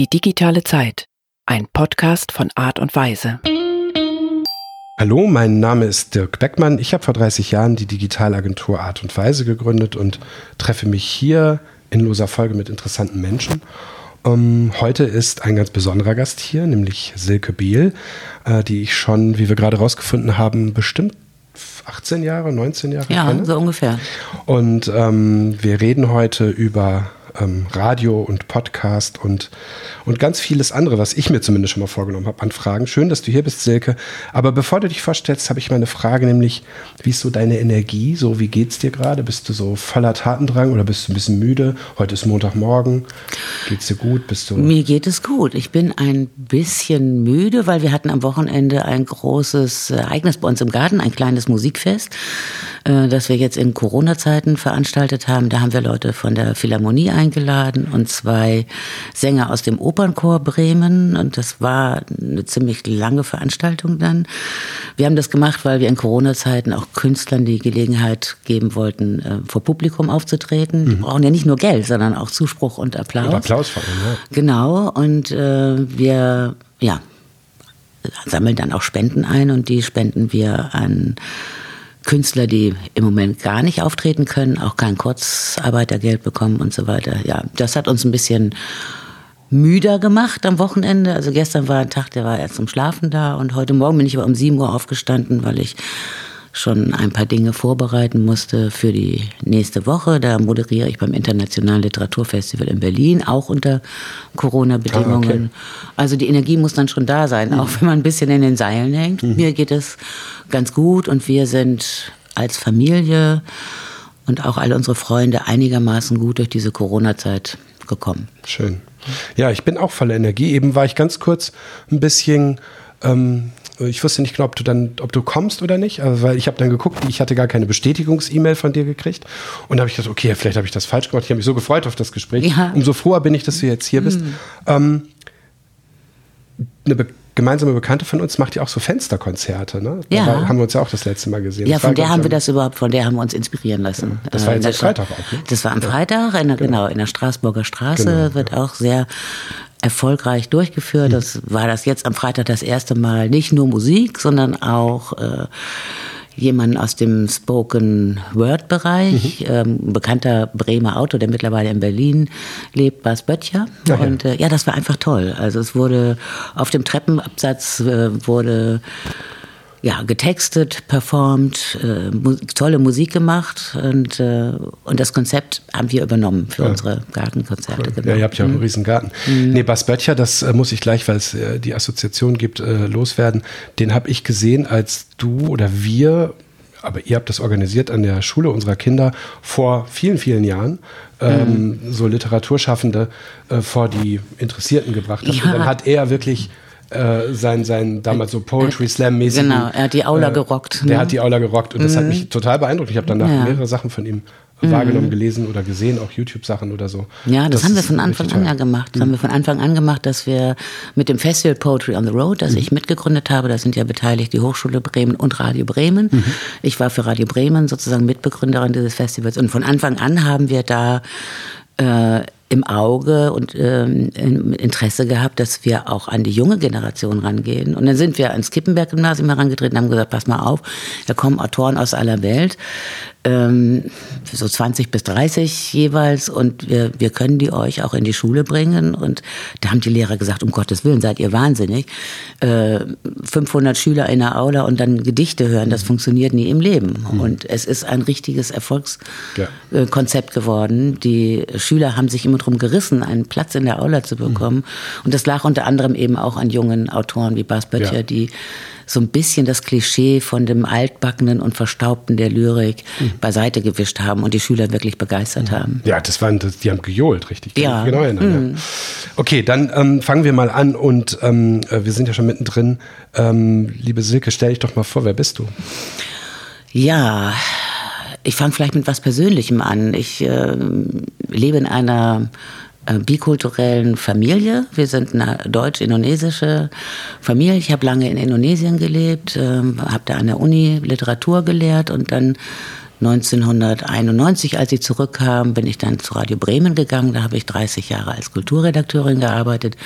Die digitale Zeit. Ein Podcast von Art und Weise. Hallo, mein Name ist Dirk Beckmann. Ich habe vor 30 Jahren die Digitalagentur Art und Weise gegründet und treffe mich hier in loser Folge mit interessanten Menschen. Um, ähm, heute ist ein ganz besonderer Gast hier, nämlich Silke Biel, äh, die ich schon, wie wir gerade rausgefunden haben, bestimmt 18 Jahre, 19 Jahre ja, kenne. so ungefähr. Und ähm, wir reden heute über ähm, Radio und Podcast und, und ganz vieles andere, was ich mir zumindest schon mal vorgenommen habe an Fragen. Schön, dass du hier bist, Silke. Aber bevor du dich vorstellst, habe ich mal eine Frage, nämlich, wie ist so deine Energie? So, wie geht's dir gerade? Bist du so voller Tatendrang oder bist du ein bisschen müde? Heute ist Montagmorgen. Geht's dir gut? Bist du Mir geht es gut. Ich bin ein bisschen müde, weil wir hatten am Wochenende ein großes Ereignis bei uns im Garten, ein kleines Musikfest, äh, das wir jetzt in Corona-Zeiten veranstaltet haben. Da haben wir Leute von der Philharmonie eingeladen und zwei Sänger aus dem Opernchor Bremen. Und das war eine ziemlich lange Veranstaltung dann. Wir haben das gemacht, weil wir in Corona-Zeiten auch Künstlern die Gelegenheit geben wollten, äh, vor Publikum aufzutreten. Die mhm. brauchen ja nicht nur Geld, sondern auch Zuspruch und Applaus. Und Applaus vor allem, ja. Genau. Und äh, wir, ja, sammeln dann auch Spenden ein und die spenden wir an Künstler, die im Moment gar nicht auftreten können, auch kein Kurzarbeitergeld bekommen und so weiter. Ja, das hat uns ein bisschen müder gemacht am Wochenende. Also gestern war ein Tag, der war erst zum Schlafen da und heute Morgen bin ich aber um 7 Uhr aufgestanden, weil ich schon ein paar Dinge vorbereiten musste für die nächste Woche. Da moderiere ich beim Internationalen Literaturfestival in Berlin, auch unter Corona-Bedingungen. Ah, okay. Also die Energie muss dann schon da sein, mhm. auch wenn man ein bisschen in den Seilen hängt. Mhm. Mir geht es ganz gut und wir sind als Familie und auch alle unsere Freunde einigermaßen gut durch diese Corona-Zeit gekommen. Schön. Ja, ich bin auch voller Energie. Eben war ich ganz kurz ein bisschen ähm, ich wusste nicht genau, ob du dann, ob du kommst oder nicht, also, weil ich habe dann geguckt, ich hatte gar keine Bestätigungs-E-Mail von dir gekriegt und da habe ich gedacht, okay, vielleicht habe ich das falsch gemacht. Ich habe mich so gefreut auf das Gespräch. Ja. Umso froher bin ich, dass du jetzt hier bist. Mhm. Ähm, eine be gemeinsame Bekannte von uns macht ja auch so Fensterkonzerte, ne? Ja. Da haben wir uns ja auch das letzte Mal gesehen. Ja, das von der haben wir das überhaupt, von der haben wir uns inspirieren lassen. Ja, das war jetzt äh, am Freitag auch, ne? Das war am Freitag, in genau. genau, in der Straßburger Straße genau, wird ja. auch sehr erfolgreich durchgeführt. Mhm. Das war das jetzt am Freitag das erste Mal nicht nur Musik, sondern auch äh, jemanden aus dem Spoken Word Bereich, mhm. ähm, bekannter Bremer Autor, der mittlerweile in Berlin lebt, Bas Böttcher. Ja, und äh, ja, das war einfach toll. Also es wurde auf dem Treppenabsatz äh, wurde ja, getextet, performt, äh, mu tolle Musik gemacht und, äh, und das Konzept haben wir übernommen für ja. unsere Gartenkonzerte. Cool. Genau. Ja, ihr habt ja auch einen mhm. riesen Garten. Mhm. Nee, Bas Böttcher, das äh, muss ich gleich, weil es äh, die Assoziation gibt, äh, loswerden. Den habe ich gesehen, als du oder wir, aber ihr habt das organisiert an der Schule unserer Kinder vor vielen, vielen Jahren. Ähm, mhm. so Literaturschaffende äh, vor die Interessierten gebracht. Ja. Und dann hat er wirklich äh, sein, sein damals so Poetry Slam mäßig. Genau, er hat die Aula äh, gerockt. Der ne? hat die Aula gerockt und das hat mhm. mich total beeindruckt. Ich habe danach ja. mehrere Sachen von ihm mhm. wahrgenommen, gelesen oder gesehen, auch YouTube-Sachen oder so. Ja, das, das haben wir von Anfang an ja gemacht. Das mhm. haben wir von Anfang an gemacht, dass wir mit dem Festival Poetry on the Road, das mhm. ich mitgegründet habe, da sind ja beteiligt die Hochschule Bremen und Radio Bremen. Mhm. Ich war für Radio Bremen sozusagen Mitbegründerin dieses Festivals und von Anfang an haben wir da äh, im Auge und ähm, Interesse gehabt, dass wir auch an die junge Generation rangehen. Und dann sind wir ans Kippenberg-Gymnasium herangetreten und haben gesagt, pass mal auf, da kommen Autoren aus aller Welt ähm, so 20 bis 30 jeweils und wir, wir können die euch auch in die Schule bringen. Und da haben die Lehrer gesagt, um Gottes Willen, seid ihr wahnsinnig. Äh, 500 Schüler in der Aula und dann Gedichte hören, das funktioniert nie im Leben. Mhm. Und es ist ein richtiges Erfolgskonzept ja. geworden. Die Schüler haben sich immer darum gerissen, einen Platz in der Aula zu bekommen. Mhm. Und das lag unter anderem eben auch an jungen Autoren wie Bas Böttcher, ja. die so ein bisschen das Klischee von dem Altbackenen und Verstaubten der Lyrik mhm. beiseite gewischt haben und die Schüler wirklich begeistert mhm. haben. Ja, das waren, die haben gejohlt, richtig. Ja. Genau mhm. ja. Okay, dann ähm, fangen wir mal an und ähm, äh, wir sind ja schon mittendrin. Ähm, liebe Silke, stell dich doch mal vor, wer bist du? Ja, ich fange vielleicht mit was Persönlichem an. Ich äh, lebe in einer äh, bikulturellen Familie. Wir sind eine deutsch-indonesische Familie. Ich habe lange in Indonesien gelebt, äh, habe da an der Uni Literatur gelehrt und dann 1991, als ich zurückkam, bin ich dann zu Radio Bremen gegangen. Da habe ich 30 Jahre als Kulturredakteurin gearbeitet,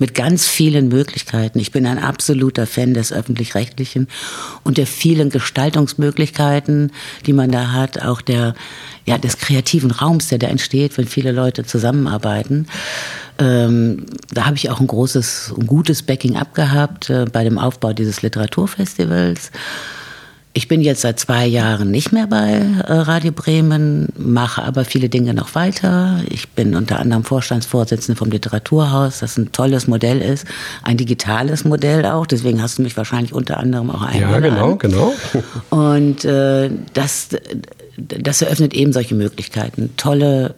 mit ganz vielen Möglichkeiten. Ich bin ein absoluter Fan des öffentlich-rechtlichen und der vielen Gestaltungsmöglichkeiten, die man da hat, auch der, ja, des kreativen Raums, der da entsteht, wenn viele Leute zusammenarbeiten. Ähm, da habe ich auch ein großes, ein gutes Backing abgehabt äh, bei dem Aufbau dieses Literaturfestivals. Ich bin jetzt seit zwei Jahren nicht mehr bei äh, Radio Bremen, mache aber viele Dinge noch weiter. Ich bin unter anderem Vorstandsvorsitzende vom Literaturhaus, das ein tolles Modell ist, ein digitales Modell auch. Deswegen hast du mich wahrscheinlich unter anderem auch eingeladen. Ja, genau, genau. Und äh, das, das eröffnet eben solche Möglichkeiten, tolle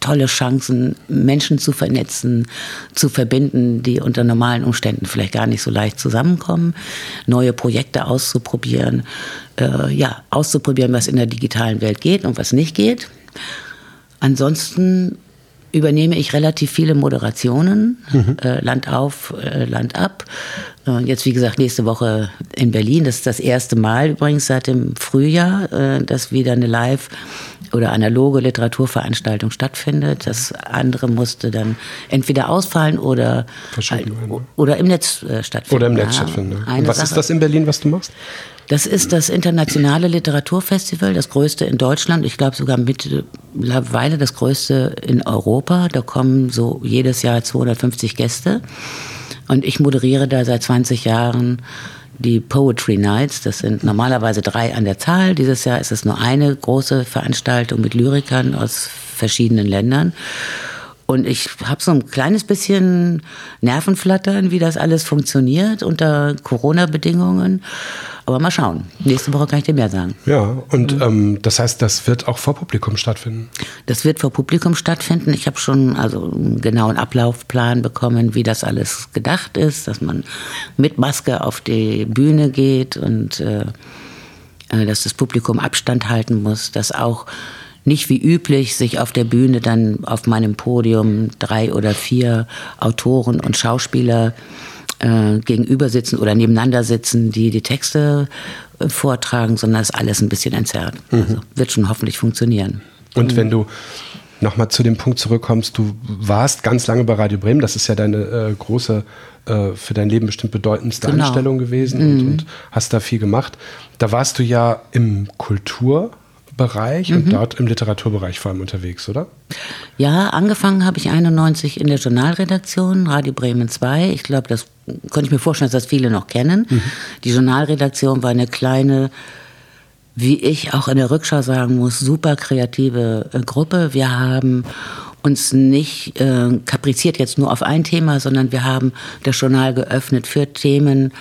tolle Chancen, Menschen zu vernetzen, zu verbinden, die unter normalen Umständen vielleicht gar nicht so leicht zusammenkommen, neue Projekte auszuprobieren, äh, ja, auszuprobieren, was in der digitalen Welt geht und was nicht geht. Ansonsten übernehme ich relativ viele Moderationen, mhm. äh, Land auf, äh, Land ab. Äh, jetzt, wie gesagt, nächste Woche in Berlin. Das ist das erste Mal übrigens seit dem Frühjahr, äh, dass wieder eine Live- oder analoge Literaturveranstaltung stattfindet. Das andere musste dann entweder ausfallen oder, oder im Netz äh, stattfinden. Oder im Netz ja, stattfinden. Ja. was Sache. ist das in Berlin, was du machst? Das ist das internationale Literaturfestival, das größte in Deutschland. Ich glaube sogar mittlerweile das größte in Europa. Da kommen so jedes Jahr 250 Gäste. Und ich moderiere da seit 20 Jahren die Poetry Nights. Das sind normalerweise drei an der Zahl. Dieses Jahr ist es nur eine große Veranstaltung mit Lyrikern aus verschiedenen Ländern. Und ich habe so ein kleines bisschen Nervenflattern, wie das alles funktioniert unter Corona-Bedingungen. Aber mal schauen. Nächste Woche kann ich dir mehr sagen. Ja, und mhm. ähm, das heißt, das wird auch vor Publikum stattfinden? Das wird vor Publikum stattfinden. Ich habe schon also einen genauen Ablaufplan bekommen, wie das alles gedacht ist, dass man mit Maske auf die Bühne geht und äh, äh dass das Publikum Abstand halten muss, dass auch nicht wie üblich sich auf der Bühne dann auf meinem Podium drei oder vier Autoren und Schauspieler äh, gegenüber sitzen oder nebeneinander sitzen, die die Texte äh, vortragen, sondern ist alles ein bisschen entzerrt. Mhm. Also wird schon hoffentlich funktionieren. Und mhm. wenn du nochmal zu dem Punkt zurückkommst, du warst ganz lange bei Radio Bremen, das ist ja deine äh, große, äh, für dein Leben bestimmt bedeutendste genau. Anstellung gewesen mhm. und, und, hast da viel gemacht. Da warst du ja im Kultur- Bereich mhm. und dort im Literaturbereich vor allem unterwegs, oder? Ja, angefangen habe ich 91 in der Journalredaktion, Radio Bremen 2. Ich glaube, das könnte ich mir vorstellen, dass das viele noch kennen. Mhm. Die Journalredaktion war eine kleine, wie ich auch in der Rückschau sagen muss, super kreative äh, Gruppe. Wir haben uns nicht äh, kapriziert jetzt nur auf ein Thema, sondern wir haben das Journal geöffnet für Themen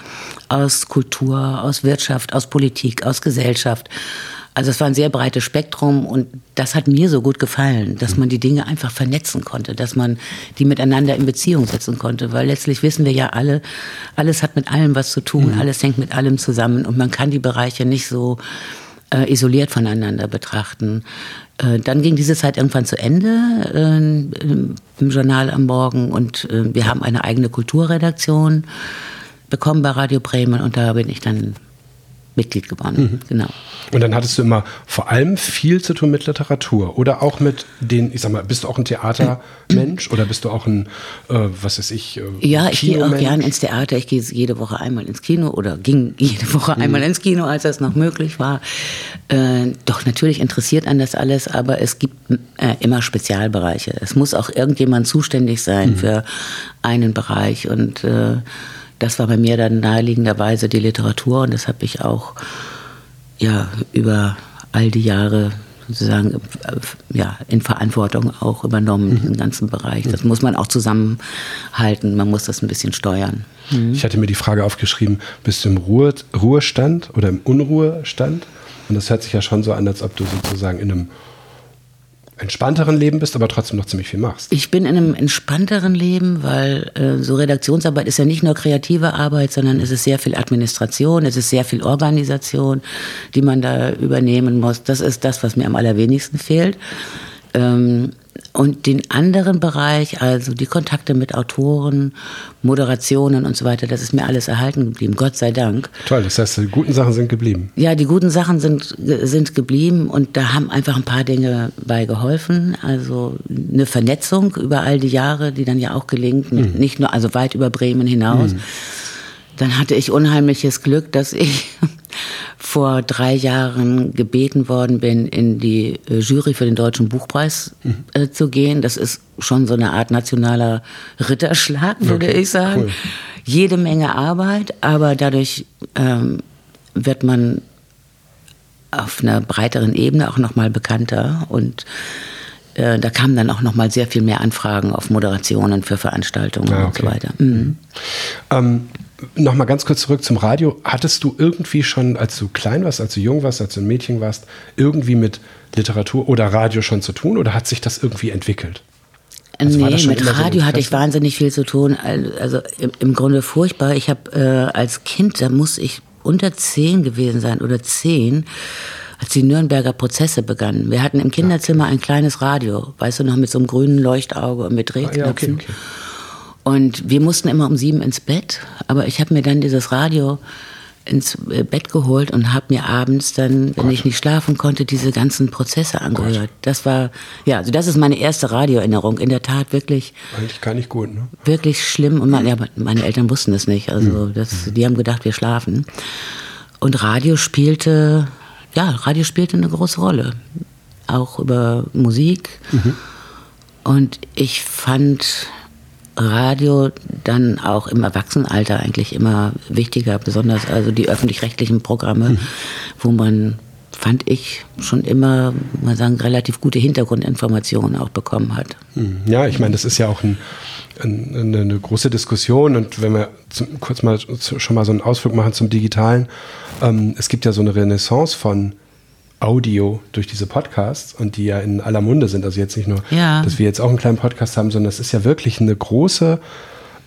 aus Kultur, aus Wirtschaft, aus Politik, aus Gesellschaft. Also es war ein sehr breites Spektrum und das hat mir so gut gefallen, dass man die Dinge einfach vernetzen konnte, dass man die miteinander in Beziehung setzen konnte, weil letztlich wissen wir ja alle, alles hat mit allem was zu tun, mhm. alles hängt mit allem zusammen und man kann die Bereiche nicht so äh, isoliert voneinander betrachten. Äh, dann ging diese Zeit irgendwann zu Ende äh, im Journal am Morgen und äh, wir haben eine eigene Kulturredaktion bekommen bei Radio Bremen und da bin ich dann Mitglied geworden. Mhm. Genau. Und dann hattest du immer vor allem viel zu tun mit Literatur oder auch mit den, ich sag mal, bist du auch ein Theatermensch oder bist du auch ein, äh, was weiß ich, äh, Ja, ich gehe auch gern ins Theater. Ich gehe jede Woche einmal ins Kino oder ging jede Woche mhm. einmal ins Kino, als das noch möglich war. Äh, doch natürlich interessiert an das alles, aber es gibt äh, immer Spezialbereiche. Es muss auch irgendjemand zuständig sein mhm. für einen Bereich und äh, das war bei mir dann naheliegenderweise die Literatur und das habe ich auch ja, über all die Jahre sozusagen ja, in Verantwortung auch übernommen, mhm. den ganzen Bereich. Das muss man auch zusammenhalten, man muss das ein bisschen steuern. Mhm. Ich hatte mir die Frage aufgeschrieben, bist du im Ruhe, Ruhestand oder im Unruhestand? Und das hört sich ja schon so an, als ob du sozusagen in einem entspannteren Leben bist, aber trotzdem noch ziemlich viel machst. Ich bin in einem entspannteren Leben, weil äh, so Redaktionsarbeit ist ja nicht nur kreative Arbeit, sondern es ist sehr viel Administration, es ist sehr viel Organisation, die man da übernehmen muss. Das ist das, was mir am allerwenigsten fehlt. Ähm, Und den anderen Bereich, also die Kontakte mit Autoren, Moderationen und so weiter, das ist mir alles erhalten geblieben, Gott sei Dank. Toll, das heißt, die guten Sachen sind geblieben. Ja, die guten Sachen sind, sind geblieben und da haben einfach ein paar Dinge bei geholfen. Also eine Vernetzung über all die Jahre, die dann ja auch gelingt, mhm. nicht nur, also weit über Bremen hinaus. Mhm. Dann hatte ich unheimliches Glück, dass ich vor drei Jahren gebeten worden bin, in die äh, Jury für den Deutschen Buchpreis mhm. äh, zu gehen. Das ist schon so eine Art nationaler Ritterschlag, würde okay. ich sagen. Cool. Jede Menge Arbeit, aber dadurch ähm, wird man auf einer breiteren Ebene auch nochmal bekannter und äh, da kamen dann auch nochmal sehr viel mehr Anfragen auf Moderationen für Veranstaltungen ah, okay. und so weiter. Mhm. Ähm, Nochmal ganz kurz zurück zum Radio. Hattest du irgendwie schon, als du klein warst, als du jung warst, als du ein Mädchen warst, irgendwie mit Literatur oder Radio schon zu tun oder hat sich das irgendwie entwickelt? Also nee, mit Radio so hatte ich wahnsinnig viel zu tun. Also im, im Grunde furchtbar. Ich habe äh, als Kind, da muss ich unter zehn gewesen sein oder zehn, als die Nürnberger Prozesse begannen. Wir hatten im Kinderzimmer ein kleines Radio, weißt du noch, mit so einem grünen Leuchtauge und mit Drehknöpfen. Ah, ja, okay, okay. Und wir mussten immer um sieben ins Bett, aber ich habe mir dann dieses Radio ins äh, Bett geholt und habe mir abends dann, wenn Gott. ich nicht schlafen konnte, diese ganzen Prozesse angehört. Gott. Das war, ja, also das ist meine erste Radioerinnerung. In der Tat wirklich. Eigentlich gar nicht gut, ne? Wirklich schlimm. Und meine, ja, meine Eltern wussten es nicht. Also mhm. das, die haben gedacht, wir schlafen. Und Radio spielte, ja, Radio spielte eine große Rolle. Auch über Musik. Mhm. Und ich fand, Radio dann auch im Erwachsenenalter eigentlich immer wichtiger, besonders also die öffentlich-rechtlichen Programme, mhm. wo man fand ich schon immer, mal sagen, relativ gute Hintergrundinformationen auch bekommen hat. Mhm. Ja, ich meine, das ist ja auch ein, ein, eine große Diskussion und wenn wir zum, kurz mal schon mal so einen Ausflug machen zum Digitalen, ähm, es gibt ja so eine Renaissance von Audio durch diese Podcasts und die ja in aller Munde sind. Also jetzt nicht nur, ja. dass wir jetzt auch einen kleinen Podcast haben, sondern es ist ja wirklich eine große,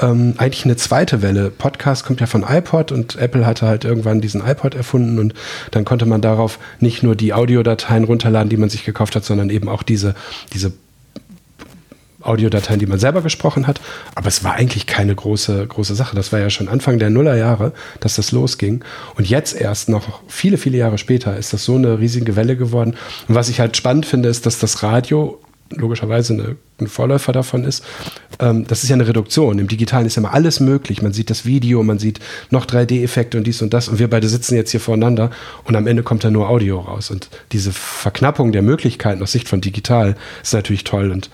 ähm, eigentlich eine zweite Welle. Podcast kommt ja von iPod und Apple hatte halt irgendwann diesen iPod erfunden und dann konnte man darauf nicht nur die Audiodateien runterladen, die man sich gekauft hat, sondern eben auch diese, diese Audiodateien, die man selber gesprochen hat. Aber es war eigentlich keine große, große Sache. Das war ja schon Anfang der Nullerjahre, dass das losging. Und jetzt erst noch viele, viele Jahre später ist das so eine riesige Welle geworden. Und was ich halt spannend finde, ist, dass das Radio logischerweise eine, ein Vorläufer davon ist. Ähm, das ist ja eine Reduktion. Im Digitalen ist ja immer alles möglich. Man sieht das Video, man sieht noch 3D-Effekte und dies und das. Und wir beide sitzen jetzt hier voreinander und am Ende kommt da nur Audio raus. Und diese Verknappung der Möglichkeiten aus Sicht von digital ist natürlich toll. Und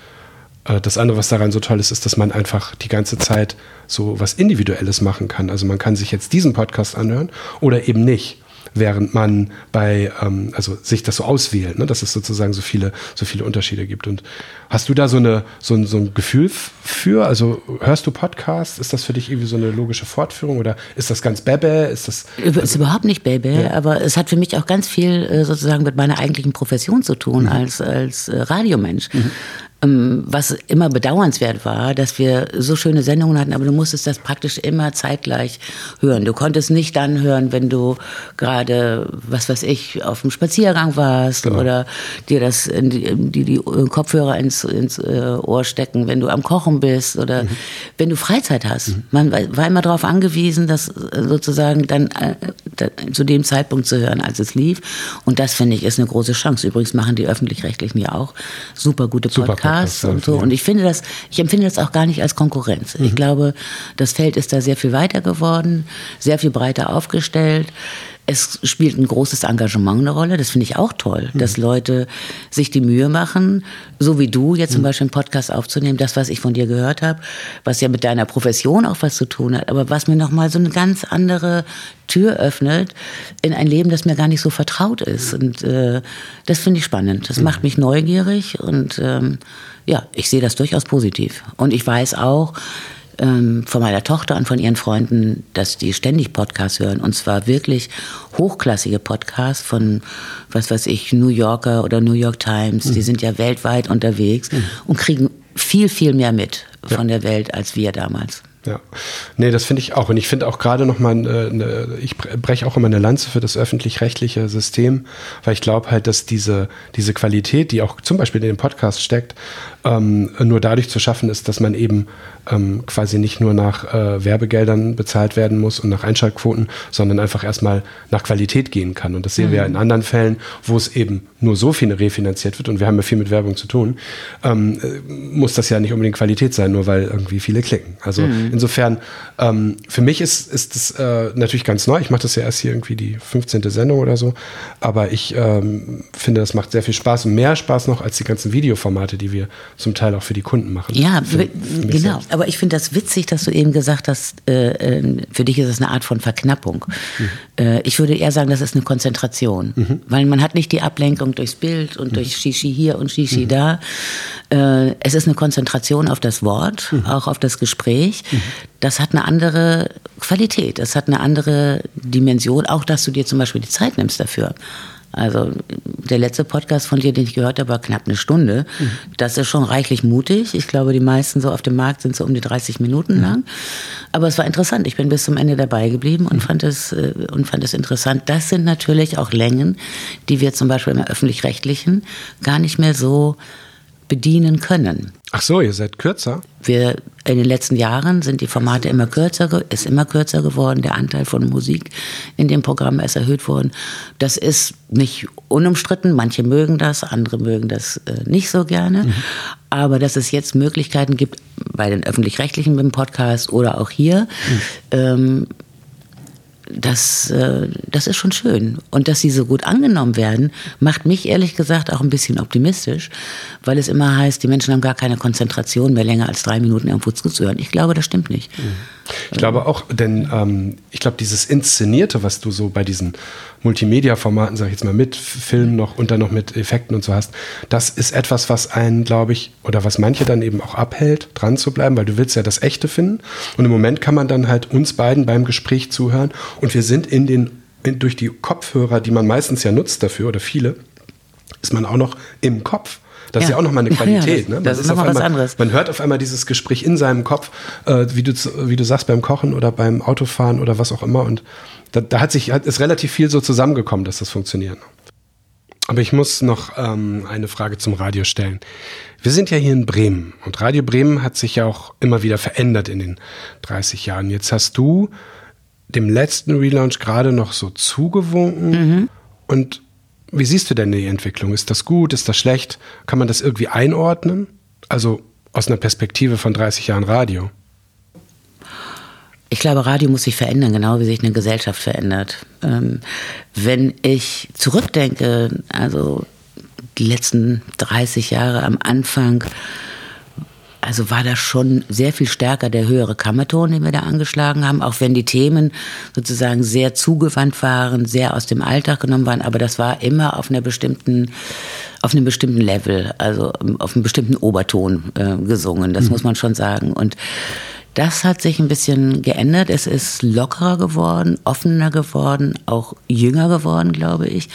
das andere, was daran so toll ist, ist, dass man einfach die ganze Zeit so was Individuelles machen kann. Also man kann sich jetzt diesen Podcast anhören oder eben nicht während man bei, ähm, also sich das so auswählt, ne? dass es sozusagen so viele, so viele Unterschiede gibt. Und hast du da so, eine, so, ein, so ein Gefühl für? Also hörst du Podcasts? Ist das für dich irgendwie so eine logische Fortführung oder ist das ganz Bebe? Ist das also, ist überhaupt nicht Bebe, ja. aber es hat für mich auch ganz viel äh, sozusagen mit meiner eigentlichen Profession zu tun mhm. als, als äh, Radiomensch. Mhm. Ähm, was immer bedauernswert war, dass wir so schöne Sendungen hatten, aber du musstest das praktisch immer zeitgleich hören. Du konntest nicht dann hören, wenn du gerade, was weiß ich, auf dem Spaziergang warst genau. oder dir das die, die, Kopfhörer ins, ins äh, Ohr stecken, wenn du am Kochen bist oder mhm. wenn du Freizeit hast. Mhm. Man war immer darauf angewiesen, das äh, sozusagen dann äh, zu dem Zeitpunkt zu hören, als es lief. Und das finde ich ist eine große Chance. Übrigens machen die öffentlich-rechtlichen ja auch super gute Podcasts. Podcasts und so. Und ich finde das, ich empfinde das auch gar nicht als Konkurrenz. Mhm. Ich glaube, das Feld ist da sehr viel weiter geworden, sehr viel breiter aufgestellt. Es spielt ein großes Engagement eine Rolle. Das finde ich auch toll, mhm. dass Leute sich die Mühe machen, so wie du jetzt zum mhm. Beispiel einen Podcast aufzunehmen, das, was ich von dir gehört habe, was ja mit deiner Profession auch was zu tun hat, aber was mir nochmal so eine ganz andere Tür öffnet in ein Leben, das mir gar nicht so vertraut ist. Und äh, das finde ich spannend. Das mhm. macht mich neugierig und ähm, ja, ich sehe das durchaus positiv. Und ich weiß auch, ähm, von meiner Tochter und von ihren Freunden, dass die ständig Podcasts hören. Und zwar wirklich hochklassige Podcasts von, was weiß ich, New Yorker oder New York Times. Mhm. Die sind ja weltweit unterwegs mhm. und kriegen viel, viel mehr mit von ja. der Welt als wir damals. Ja, nee, das finde ich auch. Und ich finde auch gerade nochmal, äh, ne, ich breche auch immer eine Lanze für das öffentlich-rechtliche System, weil ich glaube halt, dass diese, diese Qualität, die auch zum Beispiel in dem Podcast steckt, ähm, nur dadurch zu schaffen ist, dass man eben ähm, quasi nicht nur nach äh, Werbegeldern bezahlt werden muss und nach Einschaltquoten, sondern einfach erstmal nach Qualität gehen kann. Und das sehen mhm. wir ja in anderen Fällen, wo es eben nur so viel refinanziert wird und wir haben ja viel mit Werbung zu tun, ähm, äh, muss das ja nicht unbedingt Qualität sein, nur weil irgendwie viele klicken. Also mhm. Insofern, ähm, für mich ist, ist das äh, natürlich ganz neu. Ich mache das ja erst hier irgendwie die 15. Sendung oder so, aber ich ähm, finde, das macht sehr viel Spaß und mehr Spaß noch als die ganzen Videoformate, die wir zum Teil auch für die Kunden machen. Ja, für, für genau. Selbst. Aber ich finde das witzig, dass du eben gesagt hast, äh, äh, für dich ist es eine Art von Verknappung. Mhm. Äh, ich würde eher sagen, das ist eine Konzentration, mhm. weil man hat nicht die Ablenkung durchs Bild und mhm. durch Shishi hier und Shishi mhm. da. Äh, es ist eine Konzentration auf das Wort, mhm. auch auf das Gespräch. Mhm. Das hat eine andere Qualität, das hat eine andere Dimension, auch dass du dir zum Beispiel die Zeit nimmst dafür. Also der letzte Podcast von dir, den ich gehört habe, war knapp eine Stunde. Mhm. Das ist schon reichlich mutig. Ich glaube, die meisten so auf dem Markt sind so um die 30 Minuten mhm. lang. Aber es war interessant. Ich bin bis zum Ende dabei geblieben und mhm. fand es äh, und fand es interessant. Das sind natürlich auch Längen, die wir zum Beispiel im öffentlich-rechtlichen gar nicht mehr so bedienen können. Ach so, ihr seid kürzer? Wir in den letzten Jahren sind die Formate immer kürzer, ist immer kürzer geworden. Der Anteil von Musik in dem Programm ist erhöht worden. Das ist nicht unumstritten. Manche mögen das, andere mögen das äh, nicht so gerne. Mhm. Aber dass es jetzt Möglichkeiten gibt, bei den öffentlich-rechtlichen im Podcast oder auch hier, mhm. ähm, das, äh, das ist schon schön. Und dass sie so gut angenommen werden, macht mich ehrlich gesagt auch ein bisschen optimistisch, weil es immer heißt, die Menschen haben gar keine Konzentration mehr länger als drei Minuten irgendwo zuzuhören. Ich glaube, das stimmt nicht. Mhm. Ich glaube auch, denn ähm, ich glaube, dieses Inszenierte, was du so bei diesen Multimedia-Formaten, sag ich jetzt mal, mit Filmen noch und dann noch mit Effekten und so hast, das ist etwas, was einen, glaube ich, oder was manche dann eben auch abhält, dran zu bleiben, weil du willst ja das Echte finden. Und im Moment kann man dann halt uns beiden beim Gespräch zuhören und wir sind in den, in, durch die Kopfhörer, die man meistens ja nutzt dafür oder viele, ist man auch noch im Kopf. Das ja. ist ja auch nochmal eine Qualität. Ja, das, ne? das ist nochmal was anderes. Man hört auf einmal dieses Gespräch in seinem Kopf, äh, wie, du, wie du sagst, beim Kochen oder beim Autofahren oder was auch immer. Und da, da hat sich, hat, ist relativ viel so zusammengekommen, dass das funktioniert. Aber ich muss noch ähm, eine Frage zum Radio stellen. Wir sind ja hier in Bremen und Radio Bremen hat sich ja auch immer wieder verändert in den 30 Jahren. Jetzt hast du dem letzten Relaunch gerade noch so zugewunken mhm. und wie siehst du denn die Entwicklung? Ist das gut? Ist das schlecht? Kann man das irgendwie einordnen? Also aus einer Perspektive von 30 Jahren Radio. Ich glaube, Radio muss sich verändern, genau wie sich eine Gesellschaft verändert. Ähm, wenn ich zurückdenke, also die letzten 30 Jahre am Anfang, also war das schon sehr viel stärker der höhere Kammerton, den wir da angeschlagen haben, auch wenn die Themen sozusagen sehr zugewandt waren, sehr aus dem Alltag genommen waren, aber das war immer auf einer bestimmten auf einem bestimmten Level, also auf einem bestimmten Oberton äh, gesungen, das mhm. muss man schon sagen und das hat sich ein bisschen geändert. Es ist lockerer geworden, offener geworden, auch jünger geworden, glaube ich.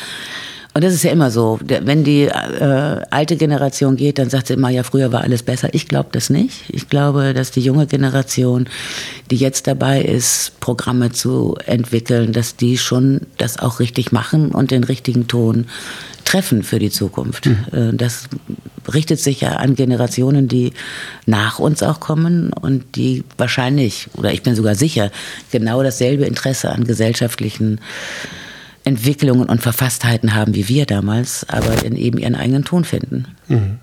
Und das ist ja immer so. Wenn die äh, alte Generation geht, dann sagt sie immer, ja, früher war alles besser. Ich glaube das nicht. Ich glaube, dass die junge Generation, die jetzt dabei ist, Programme zu entwickeln, dass die schon das auch richtig machen und den richtigen Ton treffen für die Zukunft. Mhm. Äh, das richtet sich ja an Generationen, die nach uns auch kommen und die wahrscheinlich, oder ich bin sogar sicher, genau dasselbe Interesse an gesellschaftlichen Entwicklungen und Verfasstheiten haben wie wir damals, aber in eben ihren eigenen Ton finden. Mhm.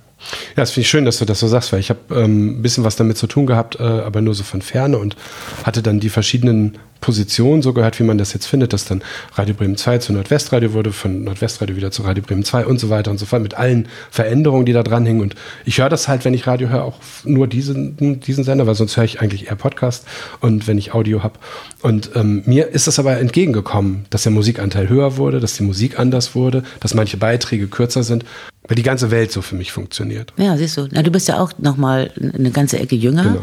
Ja, das finde ich schön, dass du das so sagst, weil ich habe ähm, ein bisschen was damit zu tun gehabt, äh, aber nur so von ferne und hatte dann die verschiedenen Position so gehört, wie man das jetzt findet, dass dann Radio Bremen 2 zu Nordwestradio wurde, von Nordwestradio wieder zu Radio Bremen 2 und so weiter und so fort, mit allen Veränderungen, die da dran hängen. Und ich höre das halt, wenn ich Radio höre, auch nur diesen, diesen Sender, weil sonst höre ich eigentlich eher Podcast und wenn ich Audio habe. Und ähm, mir ist das aber entgegengekommen, dass der Musikanteil höher wurde, dass die Musik anders wurde, dass manche Beiträge kürzer sind weil die ganze Welt so für mich funktioniert. Ja, siehst du. Na, du bist ja auch noch mal eine ganze Ecke jünger genau.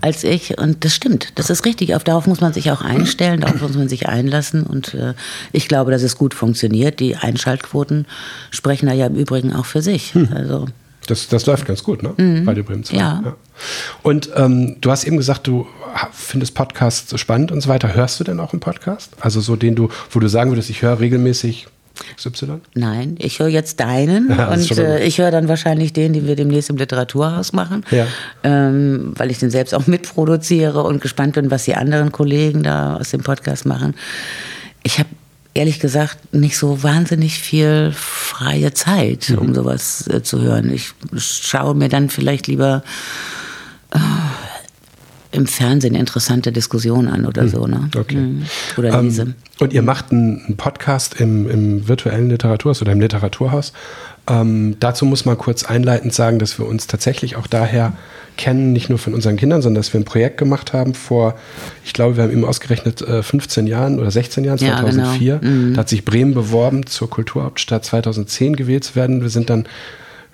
als ich. Und das stimmt. Das ist richtig. Auf darauf muss man sich auch einstellen, darauf muss man sich einlassen. Und äh, ich glaube, dass es gut funktioniert. Die Einschaltquoten sprechen da ja im Übrigen auch für sich. Hm. Also das, das läuft ganz gut, ne? Mhm. Bei der Bremen 2. Ja. ja. Und ähm, du hast eben gesagt, du findest Podcasts spannend und so weiter. Hörst du denn auch einen Podcast? Also so den du, wo du sagen würdest, ich höre regelmäßig XY? Nein, ich höre jetzt deinen ja, und äh, ich höre dann wahrscheinlich den, den wir demnächst im Literaturhaus machen, ja. ähm, weil ich den selbst auch mitproduziere und gespannt bin, was die anderen Kollegen da aus dem Podcast machen. Ich habe ehrlich gesagt nicht so wahnsinnig viel freie Zeit, mhm. um sowas äh, zu hören. Ich schaue mir dann vielleicht lieber äh, im Fernsehen interessante Diskussionen an oder mhm. so. Ne? Okay. Mhm. Oder lese. Ähm, und ihr macht einen Podcast im, im virtuellen Literaturhaus oder im Literaturhaus. Ähm, dazu muss man kurz einleitend sagen, dass wir uns tatsächlich auch daher kennen, nicht nur von unseren Kindern, sondern dass wir ein Projekt gemacht haben vor, ich glaube, wir haben eben ausgerechnet äh, 15 Jahren oder 16 Jahren, 2004. Ja, genau. mhm. Da hat sich Bremen beworben, zur Kulturhauptstadt 2010 gewählt zu werden. Wir sind dann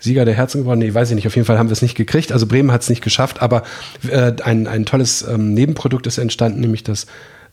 Sieger der Herzen geworden. Nee, weiß ich nicht. Auf jeden Fall haben wir es nicht gekriegt. Also Bremen hat es nicht geschafft, aber äh, ein, ein tolles ähm, Nebenprodukt ist entstanden, nämlich das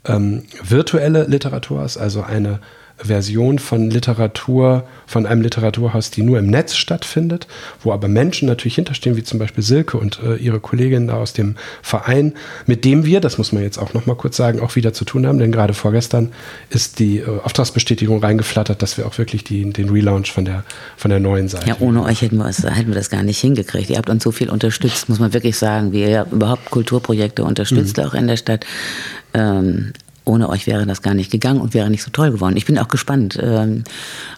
ähm, virtuelle Literaturhaus, also eine Version von Literatur, von einem Literaturhaus, die nur im Netz stattfindet, wo aber Menschen natürlich hinterstehen, wie zum Beispiel Silke und äh, ihre Kollegin da aus dem Verein, mit dem wir, das muss man jetzt auch nochmal kurz sagen, auch wieder zu tun haben, denn gerade vorgestern ist die äh, Auftragsbestätigung reingeflattert, dass wir auch wirklich die, den Relaunch von der, von der neuen Seite. Ja, ohne euch hätten wir, es, hätten wir das gar nicht hingekriegt. Ihr habt uns so viel unterstützt, muss man wirklich sagen, wie ihr überhaupt Kulturprojekte unterstützt, mhm. auch in der Stadt. Ähm, ohne euch wäre das gar nicht gegangen und wäre nicht so toll geworden. Ich bin auch gespannt ähm,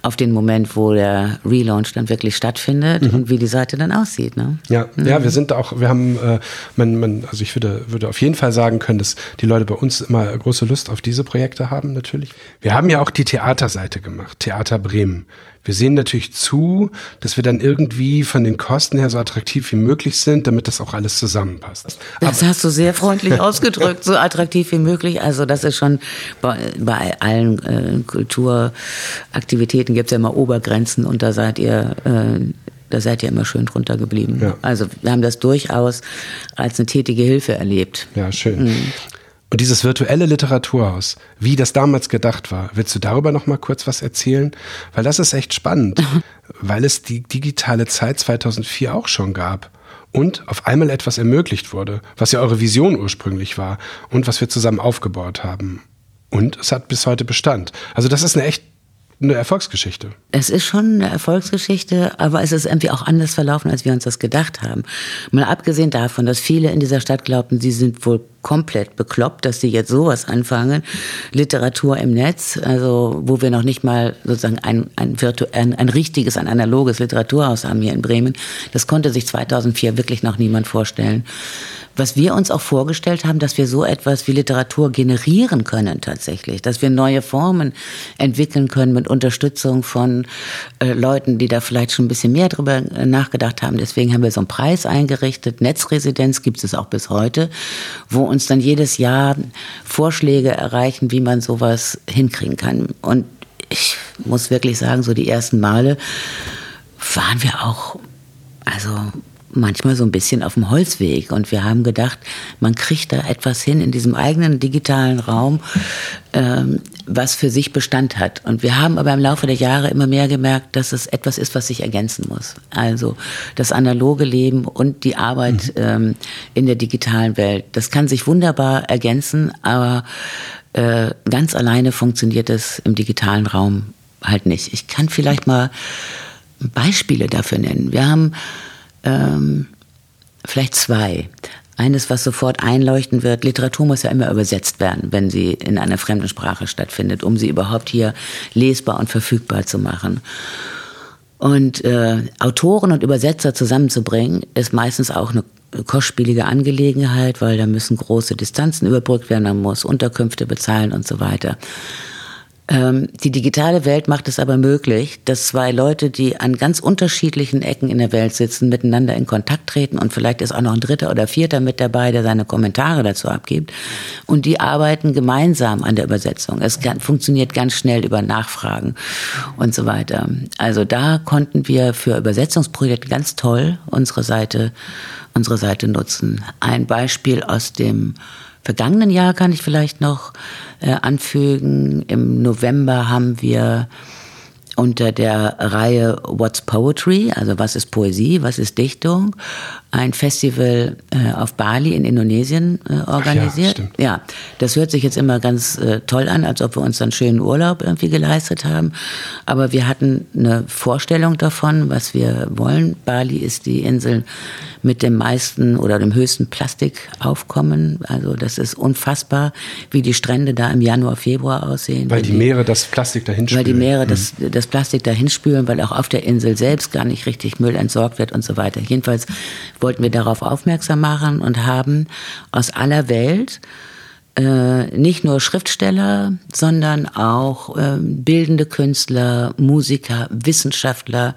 auf den Moment, wo der Relaunch dann wirklich stattfindet mhm. und wie die Seite dann aussieht. Ne? Ja, mhm. ja, wir sind auch, wir haben, äh, man, man, also ich würde, würde auf jeden Fall sagen können, dass die Leute bei uns immer große Lust auf diese Projekte haben, natürlich. Wir haben ja auch die Theaterseite gemacht, Theater Bremen. Wir sehen natürlich zu, dass wir dann irgendwie von den Kosten her so attraktiv wie möglich sind, damit das auch alles zusammenpasst. Das Aber hast du sehr freundlich ausgedrückt, so attraktiv wie möglich. Also das ist schon bei, bei allen äh, Kulturaktivitäten gibt es ja immer Obergrenzen und da seid ihr äh, da seid ihr immer schön drunter geblieben. Ja. Also wir haben das durchaus als eine tätige Hilfe erlebt. Ja, schön. Mhm. Und dieses virtuelle Literaturhaus, wie das damals gedacht war, willst du darüber noch mal kurz was erzählen? Weil das ist echt spannend, weil es die digitale Zeit 2004 auch schon gab und auf einmal etwas ermöglicht wurde, was ja eure Vision ursprünglich war und was wir zusammen aufgebaut haben. Und es hat bis heute Bestand. Also das ist eine echt eine Erfolgsgeschichte. Es ist schon eine Erfolgsgeschichte, aber es ist irgendwie auch anders verlaufen, als wir uns das gedacht haben. Mal abgesehen davon, dass viele in dieser Stadt glaubten, sie sind wohl komplett bekloppt, dass sie jetzt sowas anfangen. Literatur im Netz, also wo wir noch nicht mal sozusagen ein, ein, virtu ein, ein richtiges, ein analoges Literaturhaus haben hier in Bremen. Das konnte sich 2004 wirklich noch niemand vorstellen was wir uns auch vorgestellt haben, dass wir so etwas wie Literatur generieren können tatsächlich, dass wir neue Formen entwickeln können mit Unterstützung von äh, Leuten, die da vielleicht schon ein bisschen mehr drüber äh, nachgedacht haben. Deswegen haben wir so einen Preis eingerichtet. Netzresidenz gibt es auch bis heute, wo uns dann jedes Jahr Vorschläge erreichen, wie man sowas hinkriegen kann. Und ich muss wirklich sagen, so die ersten Male waren wir auch, also manchmal so ein bisschen auf dem Holzweg. Und wir haben gedacht, man kriegt da etwas hin in diesem eigenen digitalen Raum, ähm, was für sich Bestand hat. Und wir haben aber im Laufe der Jahre immer mehr gemerkt, dass es etwas ist, was sich ergänzen muss. Also das analoge Leben und die Arbeit mhm. ähm, in der digitalen Welt. Das kann sich wunderbar ergänzen, aber äh, ganz alleine funktioniert es im digitalen Raum halt nicht. Ich kann vielleicht mal Beispiele dafür nennen. Wir haben ähm, vielleicht zwei. Eines, was sofort einleuchten wird, Literatur muss ja immer übersetzt werden, wenn sie in einer fremden Sprache stattfindet, um sie überhaupt hier lesbar und verfügbar zu machen. Und äh, Autoren und Übersetzer zusammenzubringen, ist meistens auch eine kostspielige Angelegenheit, weil da müssen große Distanzen überbrückt werden, man muss Unterkünfte bezahlen und so weiter. Ähm, die digitale Welt macht es aber möglich, dass zwei Leute, die an ganz unterschiedlichen Ecken in der Welt sitzen, miteinander in Kontakt treten und vielleicht ist auch noch ein dritter oder vierter mit dabei, der seine Kommentare dazu abgibt. Und die arbeiten gemeinsam an der Übersetzung. Es kann, funktioniert ganz schnell über Nachfragen und so weiter. Also da konnten wir für Übersetzungsprojekte ganz toll unsere Seite, unsere Seite nutzen. Ein Beispiel aus dem vergangenen Jahr kann ich vielleicht noch äh, anfügen. Im November haben wir unter der Reihe What's Poetry, also was ist Poesie, was ist Dichtung, ein Festival äh, auf Bali in Indonesien äh, organisiert. Ja, ja, das hört sich jetzt immer ganz äh, toll an, als ob wir uns dann schönen Urlaub irgendwie geleistet haben. Aber wir hatten eine Vorstellung davon, was wir wollen. Bali ist die Insel mit dem meisten oder dem höchsten Plastikaufkommen. Also das ist unfassbar, wie die Strände da im Januar, Februar aussehen. Weil die, die Meere das Plastik dahin spülen. Weil die Meere mhm. das, das Plastik dahin spülen, weil auch auf der Insel selbst gar nicht richtig Müll entsorgt wird und so weiter. Jedenfalls wollten wir darauf aufmerksam machen und haben aus aller Welt äh, nicht nur Schriftsteller, sondern auch äh, bildende Künstler, Musiker, Wissenschaftler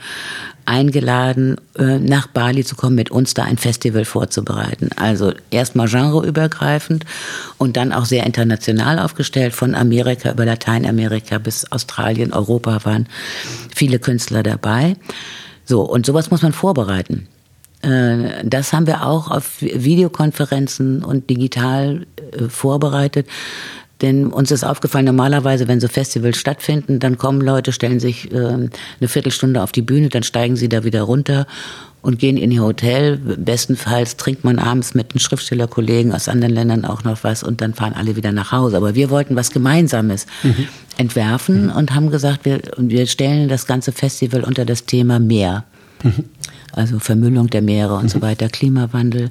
eingeladen, äh, nach Bali zu kommen, mit uns da ein Festival vorzubereiten. Also erstmal genreübergreifend und dann auch sehr international aufgestellt, von Amerika über Lateinamerika bis Australien, Europa waren viele Künstler dabei. So, und sowas muss man vorbereiten. Äh, das haben wir auch auf Videokonferenzen und digital äh, vorbereitet. Denn uns ist aufgefallen, normalerweise, wenn so Festivals stattfinden, dann kommen Leute, stellen sich äh, eine Viertelstunde auf die Bühne, dann steigen sie da wieder runter und gehen in ihr Hotel. Bestenfalls trinkt man abends mit den Schriftstellerkollegen aus anderen Ländern auch noch was und dann fahren alle wieder nach Hause. Aber wir wollten was Gemeinsames mhm. entwerfen mhm. und haben gesagt, wir, wir stellen das ganze Festival unter das Thema Meer. Mhm also Vermüllung der Meere und so mhm. weiter, Klimawandel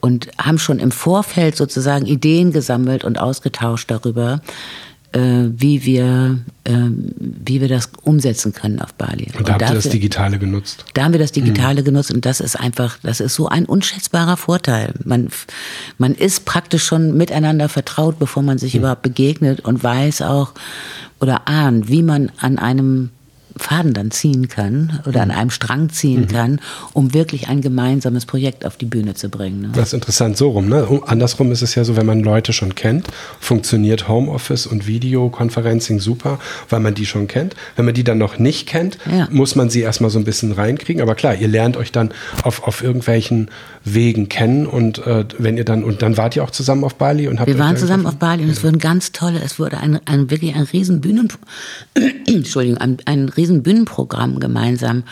und haben schon im Vorfeld sozusagen Ideen gesammelt und ausgetauscht darüber, äh, wie wir, äh, wie wir das umsetzen können auf Bali. Und da habt ihr das Digitale genutzt? Da haben wir das Digitale mhm. genutzt und das ist einfach, das ist so ein unschätzbarer Vorteil. Man, man ist praktisch schon miteinander vertraut, bevor man sich mhm. überhaupt begegnet und weiß auch oder ahnt, wie man an einem Faden dann ziehen kann oder an mhm. einem Strang ziehen mhm. kann, um wirklich ein gemeinsames Projekt auf die Bühne zu bringen. Ne? Das ist interessant, so rum. Ne? Andersrum ist es ja so, wenn man Leute schon kennt, funktioniert Homeoffice und Videoconferencing super, weil man die schon kennt. Wenn man die dann noch nicht kennt, ja. muss man sie erstmal so ein bisschen reinkriegen. Aber klar, ihr lernt euch dann auf, auf irgendwelchen Wegen kennen und äh, wenn ihr dann, und dann wart ihr auch zusammen auf Bali und habt Wir waren zusammen auf Bali und es wurden ganz tolle, es wurde ein, ein wirklich ein riesen Bühnen, Entschuldigung, ein, ein riesen Bühnenprogramm gemeinsam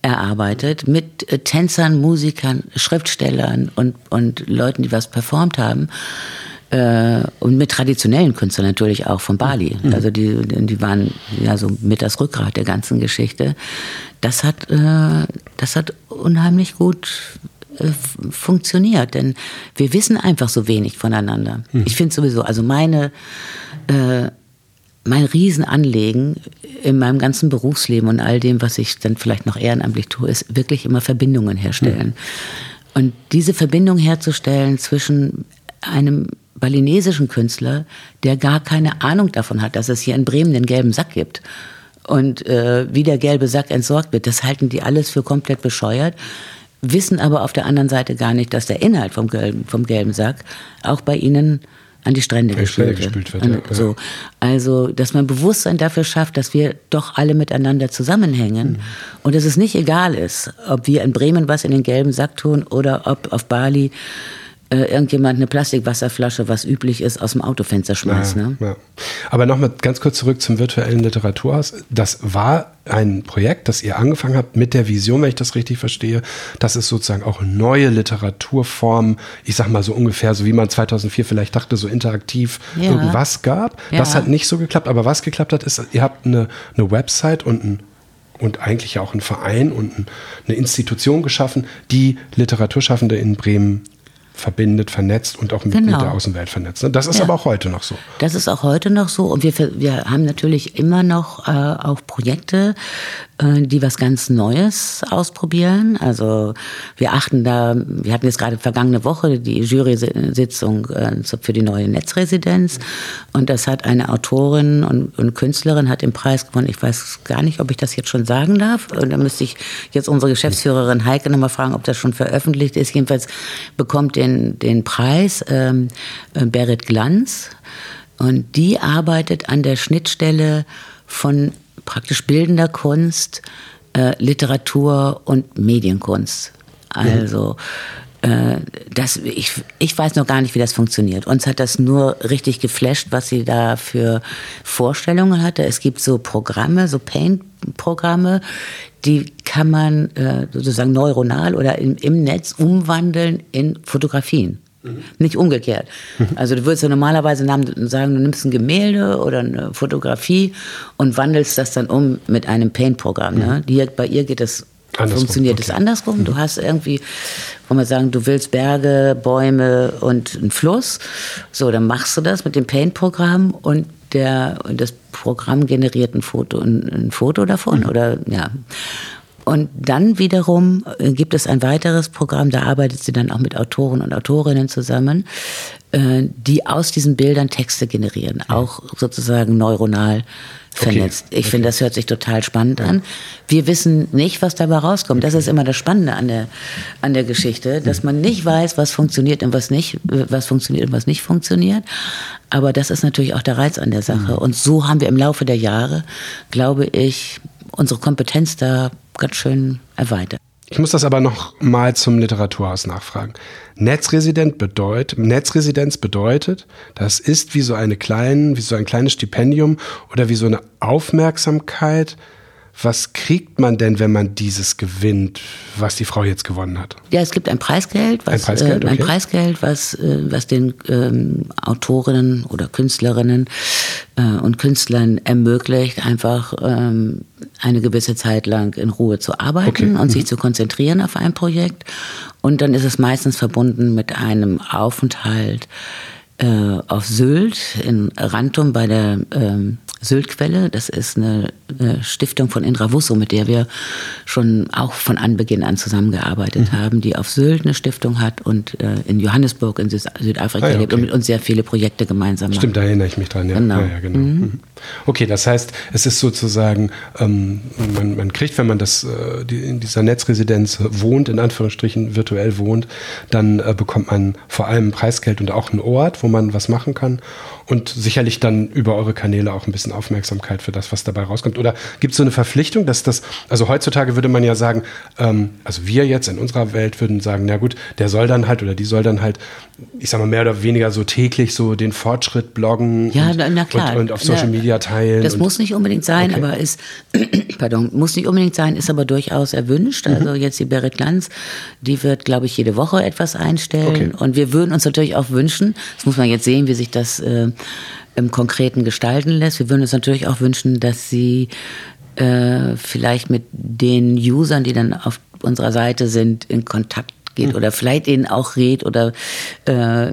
erarbeitet mit äh, Tänzern, Musikern, Schriftstellern und, und Leuten, die was performt haben. Äh, und mit traditionellen Künstlern natürlich auch von Bali. Mhm. Also die, die waren ja so mit das Rückgrat der ganzen Geschichte. Das hat, äh, das hat unheimlich gut funktioniert, denn wir wissen einfach so wenig voneinander. Mhm. Ich finde sowieso, also meine äh, mein Riesenanliegen in meinem ganzen Berufsleben und all dem, was ich dann vielleicht noch ehrenamtlich tue, ist wirklich immer Verbindungen herstellen. Mhm. Und diese Verbindung herzustellen zwischen einem balinesischen Künstler, der gar keine Ahnung davon hat, dass es hier in Bremen den gelben Sack gibt. Und äh, wie der gelbe Sack entsorgt wird, das halten die alles für komplett bescheuert, wissen aber auf der anderen Seite gar nicht, dass der Inhalt vom gelben, vom gelben Sack auch bei ihnen an die Strände gespült, gespült wird. wird ja. so. Also, dass man Bewusstsein dafür schafft, dass wir doch alle miteinander zusammenhängen mhm. und dass es nicht egal ist, ob wir in Bremen was in den gelben Sack tun oder ob auf Bali äh, irgendjemand eine Plastikwasserflasche, was üblich ist, aus dem Autofenster schmeißt. Ja, ne? ja. Aber nochmal ganz kurz zurück zum virtuellen Literaturhaus. Das war ein Projekt, das ihr angefangen habt mit der Vision, wenn ich das richtig verstehe, dass es sozusagen auch neue Literaturformen, ich sag mal so ungefähr, so wie man 2004 vielleicht dachte, so interaktiv ja. irgendwas gab. Das hat nicht so geklappt, aber was geklappt hat, ist, ihr habt eine, eine Website und ein und eigentlich auch einen Verein und eine Institution geschaffen, die Literaturschaffende in Bremen verbindet, vernetzt und auch mit, genau. der Außenwelt vernetzt. Ne? Das ist ja. aber auch heute noch so. Das ist auch heute noch so. Und wir, wir haben natürlich immer noch äh, auch Projekte, die was ganz Neues ausprobieren. Also wir achten da, wir hatten jetzt gerade vergangene Woche die Jury-Sitzung äh, für die neue Netzresidenz. Und das hat eine Autorin und, und Künstlerin hat den Preis gewonnen. Ich weiß gar nicht, ob ich das jetzt schon sagen darf. Und da müsste ich jetzt unsere Geschäftsführerin Heike nochmal fragen, ob das schon veröffentlicht ist. Jedenfalls bekommt den, den Preis ähm, äh, Berit Glanz. Und die arbeitet an der Schnittstelle von praktisch bildender Kunst, äh, Literatur und Medienkunst. Also äh, das, ich, ich weiß noch gar nicht, wie das funktioniert. Uns hat das nur richtig geflasht, was sie da für Vorstellungen hatte. Es gibt so Programme, so Paint-Programme, die kann man äh, sozusagen neuronal oder im, im Netz umwandeln in Fotografien. Mhm. Nicht umgekehrt. Mhm. Also du würdest ja normalerweise sagen, du nimmst ein Gemälde oder eine Fotografie und wandelst das dann um mit einem Paint-Programm. Ne? Mhm. bei ihr geht das Andersrum, funktioniert es andersrum. Mhm. Du hast irgendwie, wollen wir sagen, du willst Berge, Bäume und einen Fluss. So, dann machst du das mit dem Paint-Programm und der, das Programm generiert ein Foto, ein, ein Foto davon mhm. oder ja. Und dann wiederum äh, gibt es ein weiteres Programm, da arbeitet sie dann auch mit Autoren und Autorinnen zusammen, äh, die aus diesen Bildern Texte generieren, auch sozusagen neuronal vernetzt. Okay. Ich okay. finde, das hört sich total spannend ja. an. Wir wissen nicht, was dabei rauskommt. Das ist immer das Spannende an der, an der Geschichte, dass man nicht weiß, was funktioniert und was nicht, was funktioniert und was nicht funktioniert. Aber das ist natürlich auch der Reiz an der Sache. Mhm. Und so haben wir im Laufe der Jahre, glaube ich, unsere Kompetenz da ganz schön erweitert. Ich muss das aber noch mal zum Literaturhaus nachfragen. Netzresident bedeutet, Netzresidenz bedeutet, das ist wie so eine kleine, wie so ein kleines Stipendium oder wie so eine Aufmerksamkeit was kriegt man denn, wenn man dieses gewinnt, was die Frau jetzt gewonnen hat? Ja, es gibt ein Preisgeld, was, ein Preisgeld, äh, okay. ein Preisgeld, was, äh, was den ähm, Autorinnen oder Künstlerinnen äh, und Künstlern ermöglicht, einfach ähm, eine gewisse Zeit lang in Ruhe zu arbeiten okay. und mhm. sich zu konzentrieren auf ein Projekt. Und dann ist es meistens verbunden mit einem Aufenthalt äh, auf Sylt in Rantum bei der ähm, Syltquelle. Das ist eine, eine, Stiftung von Indra Wusso, mit der wir schon auch von Anbeginn an zusammengearbeitet mhm. haben, die auf Sylt eine Stiftung hat und äh, in Johannesburg in Südafrika ah, ja, okay. lebt und mit uns sehr viele Projekte gemeinsam macht. Stimmt, da erinnere ich mich dran. Ja. Genau. Ja, ja, genau. Mhm. Okay, das heißt, es ist sozusagen, ähm, man, man, kriegt, wenn man das, äh, die, in dieser Netzresidenz wohnt, in Anführungsstrichen virtuell wohnt, dann äh, bekommt man vor allem Preisgeld und auch einen Ort, wo man was machen kann und sicherlich dann über eure Kanäle auch ein bisschen Aufmerksamkeit für das, was dabei rauskommt. Oder gibt es so eine Verpflichtung, dass das, also heutzutage würde man ja sagen, ähm, also wir jetzt in unserer Welt würden sagen, na gut, der soll dann halt oder die soll dann halt, ich sag mal, mehr oder weniger so täglich so den Fortschritt bloggen ja, und, na klar. Und, und auf Social na, Media teilen. Das muss nicht unbedingt sein, okay. aber ist, pardon, muss nicht unbedingt sein, ist aber durchaus erwünscht. Also mhm. jetzt die Berit Lanz, die wird, glaube ich, jede Woche etwas einstellen. Okay. Und wir würden uns natürlich auch wünschen, das muss man jetzt sehen, wie sich das äh, im Konkreten gestalten lässt. Wir würden uns natürlich auch wünschen, dass sie äh, vielleicht mit den Usern, die dann auf unserer Seite sind, in Kontakt geht mhm. oder vielleicht ihnen auch rät oder äh,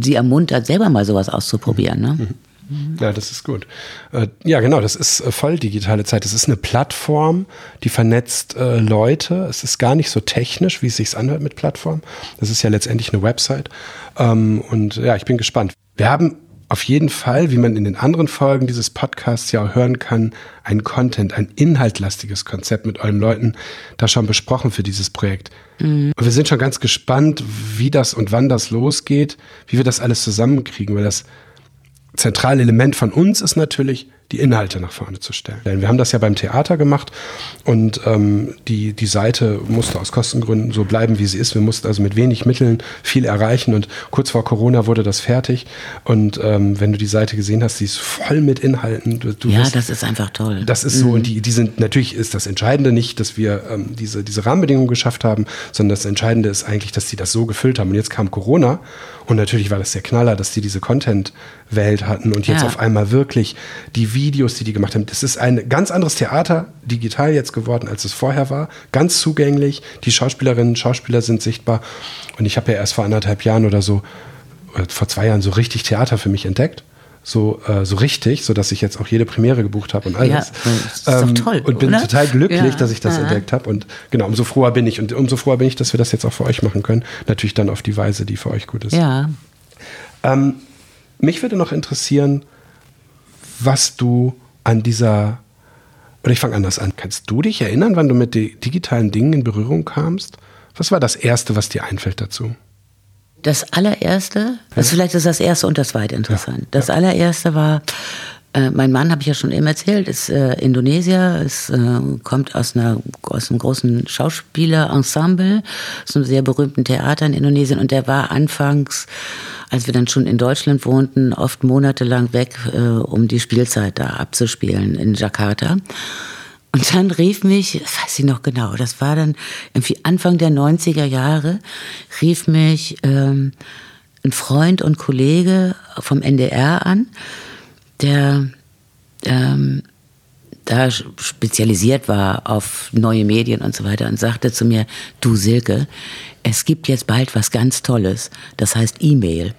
sie ermuntert, selber mal sowas auszuprobieren. Ne? Mhm. Ja, das ist gut. Äh, ja, genau, das ist äh, voll digitale Zeit. Es ist eine Plattform, die vernetzt äh, Leute. Es ist gar nicht so technisch, wie es sich anhört mit Plattform. Das ist ja letztendlich eine Website. Ähm, und ja, ich bin gespannt. Wir haben auf jeden Fall, wie man in den anderen Folgen dieses Podcasts ja auch hören kann, ein Content, ein inhaltlastiges Konzept mit euren Leuten da schon besprochen für dieses Projekt. Mhm. Und wir sind schon ganz gespannt, wie das und wann das losgeht, wie wir das alles zusammenkriegen, weil das zentrale Element von uns ist natürlich, die Inhalte nach vorne zu stellen. Wir haben das ja beim Theater gemacht und ähm, die, die Seite musste aus Kostengründen so bleiben, wie sie ist. Wir mussten also mit wenig Mitteln viel erreichen und kurz vor Corona wurde das fertig. Und ähm, wenn du die Seite gesehen hast, die ist voll mit Inhalten. Du, du ja, wirst, das ist einfach toll. Das ist so mhm. und die, die sind, natürlich ist das Entscheidende nicht, dass wir ähm, diese, diese Rahmenbedingungen geschafft haben, sondern das Entscheidende ist eigentlich, dass sie das so gefüllt haben. Und jetzt kam Corona und natürlich war das der Knaller, dass die diese Content-Welt hatten und jetzt ja. auf einmal wirklich die Videos, die die gemacht haben. Das ist ein ganz anderes Theater digital jetzt geworden, als es vorher war. Ganz zugänglich. Die Schauspielerinnen und Schauspieler sind sichtbar. Und ich habe ja erst vor anderthalb Jahren oder so, oder vor zwei Jahren so richtig Theater für mich entdeckt so, äh, so richtig, so dass ich jetzt auch jede Premiere gebucht habe und alles. Ja, das ist ähm, doch toll, und bin oder? total glücklich, ja. dass ich das ja. entdeckt habe. Und genau, umso froher bin ich. Und umso froher bin ich, dass wir das jetzt auch für euch machen können. Natürlich dann auf die Weise, die für euch gut ist. Ja. Ähm, mich würde noch interessieren, was du an dieser, oder ich fange anders an. Kannst du dich erinnern, wann du mit digitalen Dingen in Berührung kamst? Was war das Erste, was dir einfällt dazu? Das allererste, also vielleicht ist das erste und das zweite interessant. Das ja. allererste war, äh, mein Mann, habe ich ja schon eben erzählt, ist äh, Indonesier, ist, äh, kommt aus, einer, aus einem großen Schauspielerensemble, aus einem sehr berühmten Theater in Indonesien und der war anfangs, als wir dann schon in Deutschland wohnten, oft monatelang weg, äh, um die Spielzeit da abzuspielen in Jakarta. Und dann rief mich, weiß ich noch genau, das war dann irgendwie Anfang der 90er Jahre, rief mich ähm, ein Freund und Kollege vom NDR an, der ähm, da spezialisiert war auf neue Medien und so weiter und sagte zu mir, du Silke, es gibt jetzt bald was ganz Tolles, das heißt E-Mail.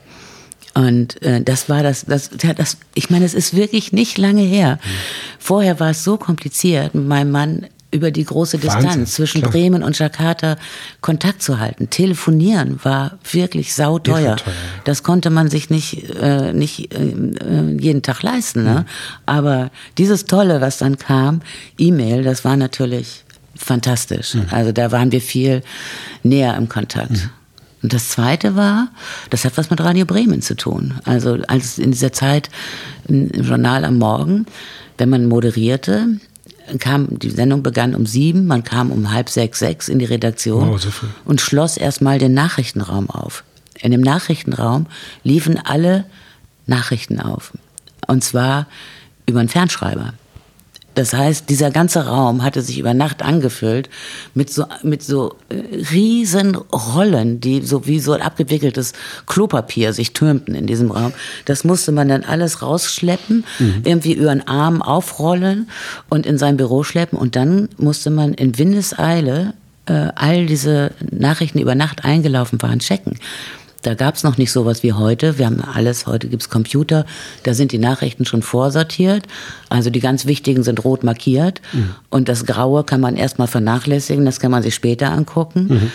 Und äh, das war das, das, das, ich meine, es ist wirklich nicht lange her. Mhm. Vorher war es so kompliziert, mit meinem Mann über die große Distanz Wahnsinn, zwischen klar. Bremen und Jakarta Kontakt zu halten. Telefonieren war wirklich sauteuer. Teuer, Das konnte man sich nicht, äh, nicht äh, jeden Tag leisten. Ne? Mhm. Aber dieses Tolle, was dann kam, E-Mail, das war natürlich fantastisch. Mhm. Also da waren wir viel näher im Kontakt. Mhm. Und das Zweite war, das hat was mit Radio Bremen zu tun. Also als in dieser Zeit im Journal am Morgen, wenn man moderierte, kam, die Sendung begann um sieben, man kam um halb sechs, sechs in die Redaktion oh, so und schloss erstmal den Nachrichtenraum auf. In dem Nachrichtenraum liefen alle Nachrichten auf. Und zwar über einen Fernschreiber. Das heißt, dieser ganze Raum hatte sich über Nacht angefüllt mit so, mit so äh, riesen Rollen, die so wie so ein abgewickeltes Klopapier sich türmten in diesem Raum. Das musste man dann alles rausschleppen, mhm. irgendwie über den Arm aufrollen und in sein Büro schleppen. Und dann musste man in Windeseile äh, all diese Nachrichten über Nacht eingelaufen waren checken. Da gab es noch nicht sowas wie heute. Wir haben alles, heute gibt's Computer, da sind die Nachrichten schon vorsortiert. Also die ganz wichtigen sind rot markiert. Mhm. Und das Graue kann man erstmal vernachlässigen, das kann man sich später angucken. Mhm.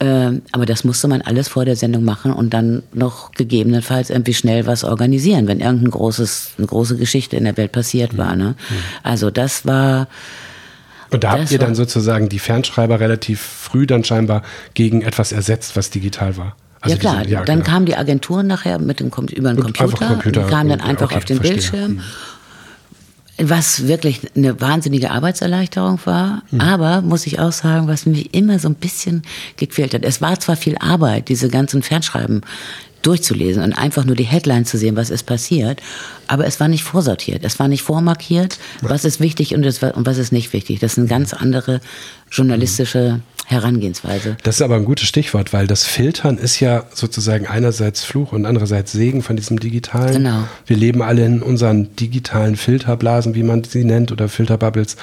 Ähm, aber das musste man alles vor der Sendung machen und dann noch gegebenenfalls irgendwie schnell was organisieren, wenn irgendein großes, eine große Geschichte in der Welt passiert war. Ne? Mhm. Also das war. Und da habt ihr dann sozusagen die Fernschreiber relativ früh dann scheinbar gegen etwas ersetzt, was digital war. Also ja klar, diese, ja, dann genau. kamen die Agenturen nachher mit dem, über den Computer, Computer die kamen dann einfach okay, auf den verstehe. Bildschirm. Mhm. Was wirklich eine wahnsinnige Arbeitserleichterung war, mhm. aber muss ich auch sagen, was mich immer so ein bisschen gequält hat. Es war zwar viel Arbeit, diese ganzen Fernschreiben durchzulesen und einfach nur die Headline zu sehen, was ist passiert. Aber es war nicht vorsortiert, es war nicht vormarkiert, was ist wichtig und, was ist nicht wichtig. Das sind ganz andere journalistische Herangehensweise. Das ist aber ein gutes Stichwort, weil das Filtern ist ja sozusagen einerseits Fluch und andererseits Segen von diesem Digitalen. Genau. Wir leben alle in unseren digitalen Filterblasen, wie man sie nennt, oder Filterbubbles.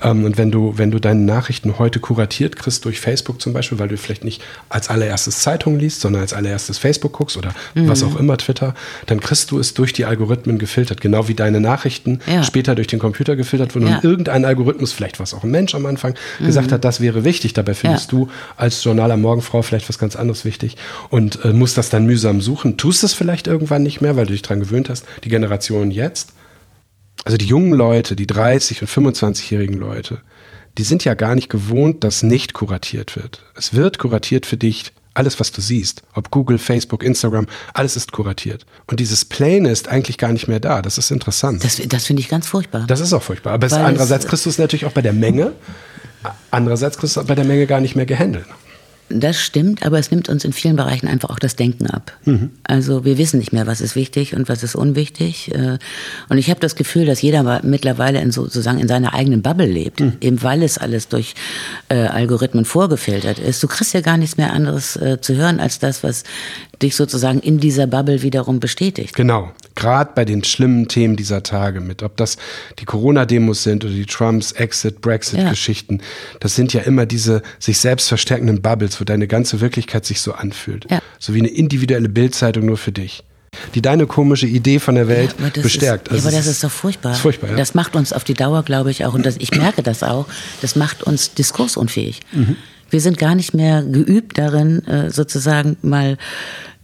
Ähm, und wenn du, wenn du deine Nachrichten heute kuratiert kriegst durch Facebook zum Beispiel, weil du vielleicht nicht als allererstes Zeitung liest, sondern als allererstes Facebook guckst oder mhm. was auch immer, Twitter, dann kriegst du es durch die Algorithmen gefiltert, genau wie deine Nachrichten ja. später durch den Computer gefiltert wurden ja. und irgendein Algorithmus, vielleicht was auch ein Mensch am Anfang, mhm. gesagt hat, das wäre wichtig. Dabei findest ja. du als Journal am Morgenfrau vielleicht was ganz anderes wichtig und äh, musst das dann mühsam suchen. Tust es vielleicht irgendwann nicht mehr, weil du dich daran gewöhnt hast, die Generation jetzt. Also die jungen Leute, die 30- und 25-jährigen Leute, die sind ja gar nicht gewohnt, dass nicht kuratiert wird. Es wird kuratiert für dich alles, was du siehst, ob Google, Facebook, Instagram, alles ist kuratiert. Und dieses Plain ist eigentlich gar nicht mehr da. Das ist interessant. Das, das finde ich ganz furchtbar. Das ist auch furchtbar. Aber andererseits kriegst du es natürlich auch bei der Menge. Andererseits kriegst du bei der Menge gar nicht mehr gehandelt. Das stimmt, aber es nimmt uns in vielen Bereichen einfach auch das Denken ab. Mhm. Also wir wissen nicht mehr, was ist wichtig und was ist unwichtig. Äh, und ich habe das Gefühl, dass jeder mittlerweile in sozusagen in seiner eigenen Bubble lebt, mhm. eben weil es alles durch äh, Algorithmen vorgefiltert ist. Du kriegst ja gar nichts mehr anderes äh, zu hören als das, was dich sozusagen in dieser Bubble wiederum bestätigt. Genau, gerade bei den schlimmen Themen dieser Tage mit, ob das die Corona-Demos sind oder die Trumps Exit, Brexit-Geschichten, ja. das sind ja immer diese sich selbst verstärkenden Bubbles, wo deine ganze Wirklichkeit sich so anfühlt. Ja. So wie eine individuelle Bildzeitung nur für dich die deine komische Idee von der Welt ja, bestärkt. Ist, also ja, aber das ist doch furchtbar. Ist furchtbar ja. Das macht uns auf die Dauer, glaube ich, auch, und das, ich merke das auch, das macht uns diskursunfähig. Mhm. Wir sind gar nicht mehr geübt darin, äh, sozusagen mal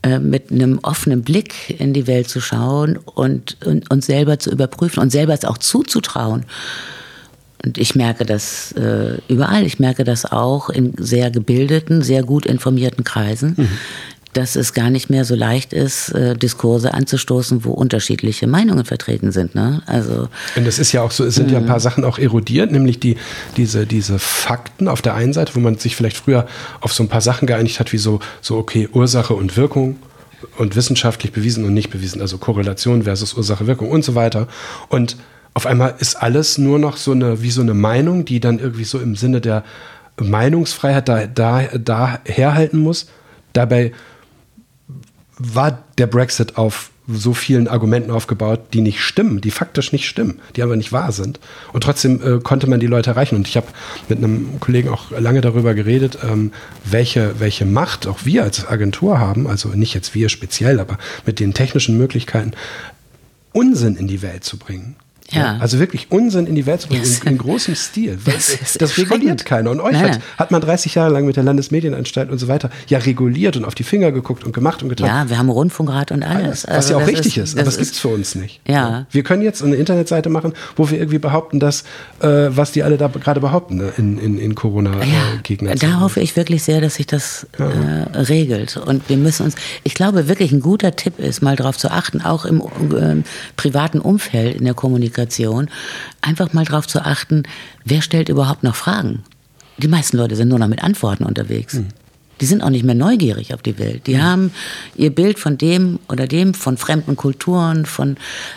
äh, mit einem offenen Blick in die Welt zu schauen und, uns selber zu überprüfen und selber es auch zuzutrauen. Und ich merke das äh, überall. Ich merke das auch in sehr gebildeten, sehr gut informierten Kreisen, mhm dass es gar nicht mehr so leicht ist, äh, Diskurse anzustoßen, wo unterschiedliche Meinungen vertreten sind. Ne? Also, und es ist ja auch so, es sind ja ein paar Sachen auch erodiert, nämlich die, diese, diese Fakten auf der einen Seite, wo man sich vielleicht früher auf so ein paar Sachen geeinigt hat, wie so, so okay, Ursache und Wirkung und wissenschaftlich bewiesen und nicht bewiesen, also Korrelation versus Ursache, Wirkung und so weiter. Und auf einmal ist alles nur noch so eine, wie so eine Meinung, die dann irgendwie so im Sinne der Meinungsfreiheit da, da, da herhalten muss. Dabei war der Brexit auf so vielen Argumenten aufgebaut, die nicht stimmen, die faktisch nicht stimmen, die aber nicht wahr sind. Und trotzdem äh, konnte man die Leute erreichen. Und ich habe mit einem Kollegen auch lange darüber geredet, ähm, welche, welche Macht auch wir als Agentur haben, also nicht jetzt wir speziell, aber mit den technischen Möglichkeiten, Unsinn in die Welt zu bringen. Ja. Also wirklich Unsinn in die Welt zu bringen, in, in, großem Stil. Das, das reguliert keiner. Und euch hat, hat, man 30 Jahre lang mit der Landesmedienanstalt und so weiter ja reguliert und auf die Finger geguckt und gemacht und getan. Ja, wir haben Rundfunkrat und alles. Was also ja auch richtig ist, ist aber das gibt es für uns nicht. Ja. Wir können jetzt eine Internetseite machen, wo wir irgendwie behaupten, dass, äh, was die alle da gerade behaupten ne, in, in, in Corona-Gegner. Ja, da hoffe ich wirklich sehr, dass sich das ja. äh, regelt. Und wir müssen uns, ich glaube wirklich, ein guter Tipp ist, mal darauf zu achten, auch im äh, privaten Umfeld in der Kommunikation Kommunikation, einfach mal darauf zu achten, wer stellt überhaupt noch Fragen. Die meisten Leute sind nur noch mit Antworten unterwegs. Mhm. Die sind auch nicht mehr neugierig auf die Welt. Die mhm. haben ihr Bild von dem oder dem, von fremden Kulturen, von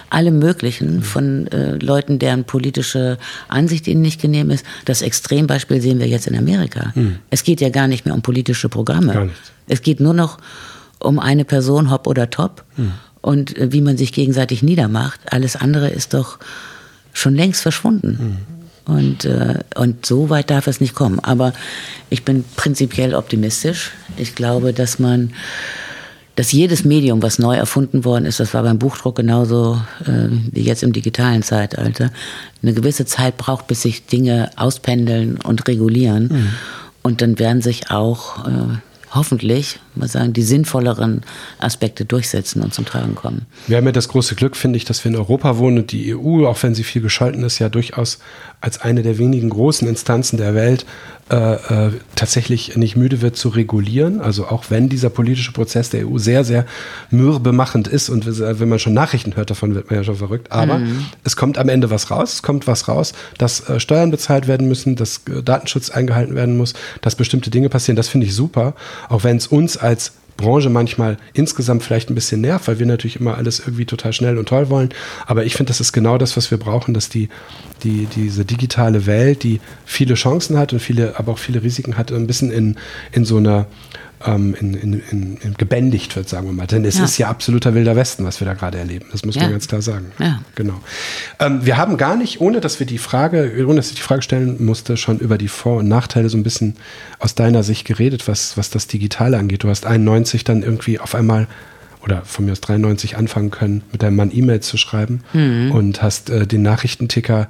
allem Möglichen, mhm. von äh, Leuten, deren politische Ansicht ihnen nicht genehm ist. Das Extrembeispiel sehen wir jetzt in Amerika. Mhm. Es geht ja gar nicht mehr um politische Programme. Es geht nur noch um eine Person, hopp oder top. Und äh, wie man sich gegenseitig niedermacht. Alles andere ist doch schon längst verschwunden. Mhm. Und, äh, und so weit darf es nicht kommen. Aber ich bin prinzipiell optimistisch. Ich glaube, dass man, dass jedes Medium, was neu erfunden worden ist, das war beim Buchdruck genauso äh, wie jetzt im digitalen Zeitalter, eine gewisse Zeit braucht, bis sich Dinge auspendeln und regulieren. Mhm. Und dann werden sich auch äh, hoffentlich, mal sagen, die sinnvolleren Aspekte durchsetzen und zum Tragen kommen. Wir haben ja das große Glück, finde ich, dass wir in Europa wohnen und die EU, auch wenn sie viel gescholten ist, ja durchaus als eine der wenigen großen Instanzen der Welt äh, äh, tatsächlich nicht müde wird zu regulieren. Also auch wenn dieser politische Prozess der EU sehr, sehr mürbemachend ist und wenn man schon Nachrichten hört, davon wird man ja schon verrückt. Aber mhm. es kommt am Ende was raus. Es kommt was raus, dass äh, Steuern bezahlt werden müssen, dass äh, Datenschutz eingehalten werden muss, dass bestimmte Dinge passieren. Das finde ich super. Auch wenn es uns als Branche manchmal insgesamt vielleicht ein bisschen nervt, weil wir natürlich immer alles irgendwie total schnell und toll wollen. Aber ich finde, das ist genau das, was wir brauchen, dass die, die, diese digitale Welt, die viele Chancen hat und viele, aber auch viele Risiken hat, ein bisschen in, in so einer ähm, in, in, in, gebändigt wird, sagen wir mal. Denn es ja. ist ja absoluter wilder Westen, was wir da gerade erleben. Das muss ja. man ganz klar sagen. Ja. Genau. Ähm, wir haben gar nicht, ohne dass wir die Frage, ohne dass ich die Frage stellen musste, schon über die Vor- und Nachteile so ein bisschen aus deiner Sicht geredet, was, was das Digitale angeht. Du hast 91 dann irgendwie auf einmal oder von mir aus 93 anfangen können, mit deinem Mann E-Mails zu schreiben mhm. und hast äh, den Nachrichtenticker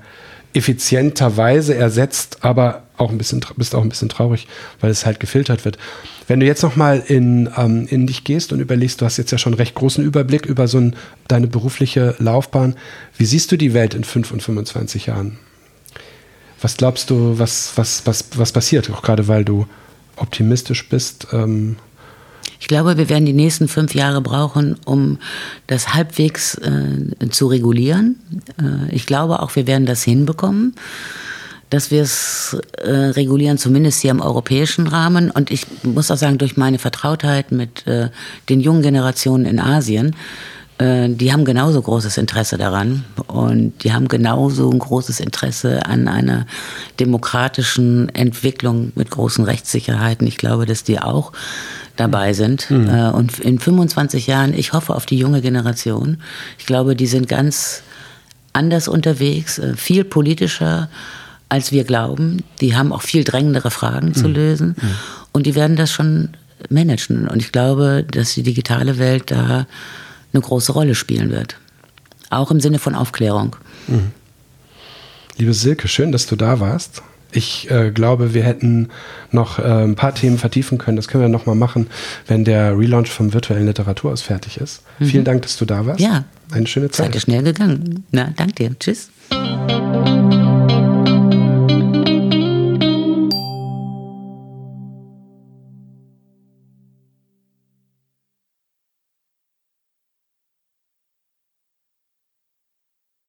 effizienterweise ersetzt, aber auch ein bisschen, bist auch ein bisschen traurig, weil es halt gefiltert wird. Wenn du jetzt nochmal in, ähm, in dich gehst und überlegst, du hast jetzt ja schon recht großen Überblick über so ein, deine berufliche Laufbahn. Wie siehst du die Welt in 5 und 25 Jahren? Was glaubst du, was, was, was, was passiert? Auch gerade weil du optimistisch bist. Ähm ich glaube, wir werden die nächsten fünf Jahre brauchen, um das halbwegs äh, zu regulieren. Äh, ich glaube auch, wir werden das hinbekommen dass wir es äh, regulieren, zumindest hier im europäischen Rahmen. Und ich muss auch sagen, durch meine Vertrautheit mit äh, den jungen Generationen in Asien, äh, die haben genauso großes Interesse daran und die haben genauso ein großes Interesse an einer demokratischen Entwicklung mit großen Rechtssicherheiten. Ich glaube, dass die auch dabei sind. Mhm. Äh, und in 25 Jahren, ich hoffe auf die junge Generation. Ich glaube, die sind ganz anders unterwegs, äh, viel politischer als wir glauben. Die haben auch viel drängendere Fragen zu mhm. lösen mhm. und die werden das schon managen. Und ich glaube, dass die digitale Welt da eine große Rolle spielen wird. Auch im Sinne von Aufklärung. Mhm. Liebe Silke, schön, dass du da warst. Ich äh, glaube, wir hätten noch äh, ein paar Themen vertiefen können. Das können wir nochmal machen, wenn der Relaunch vom virtuellen Literaturhaus fertig ist. Mhm. Vielen Dank, dass du da warst. Ja. Eine schöne Zeit. Seid ihr schnell gegangen. Na, danke dir. Tschüss.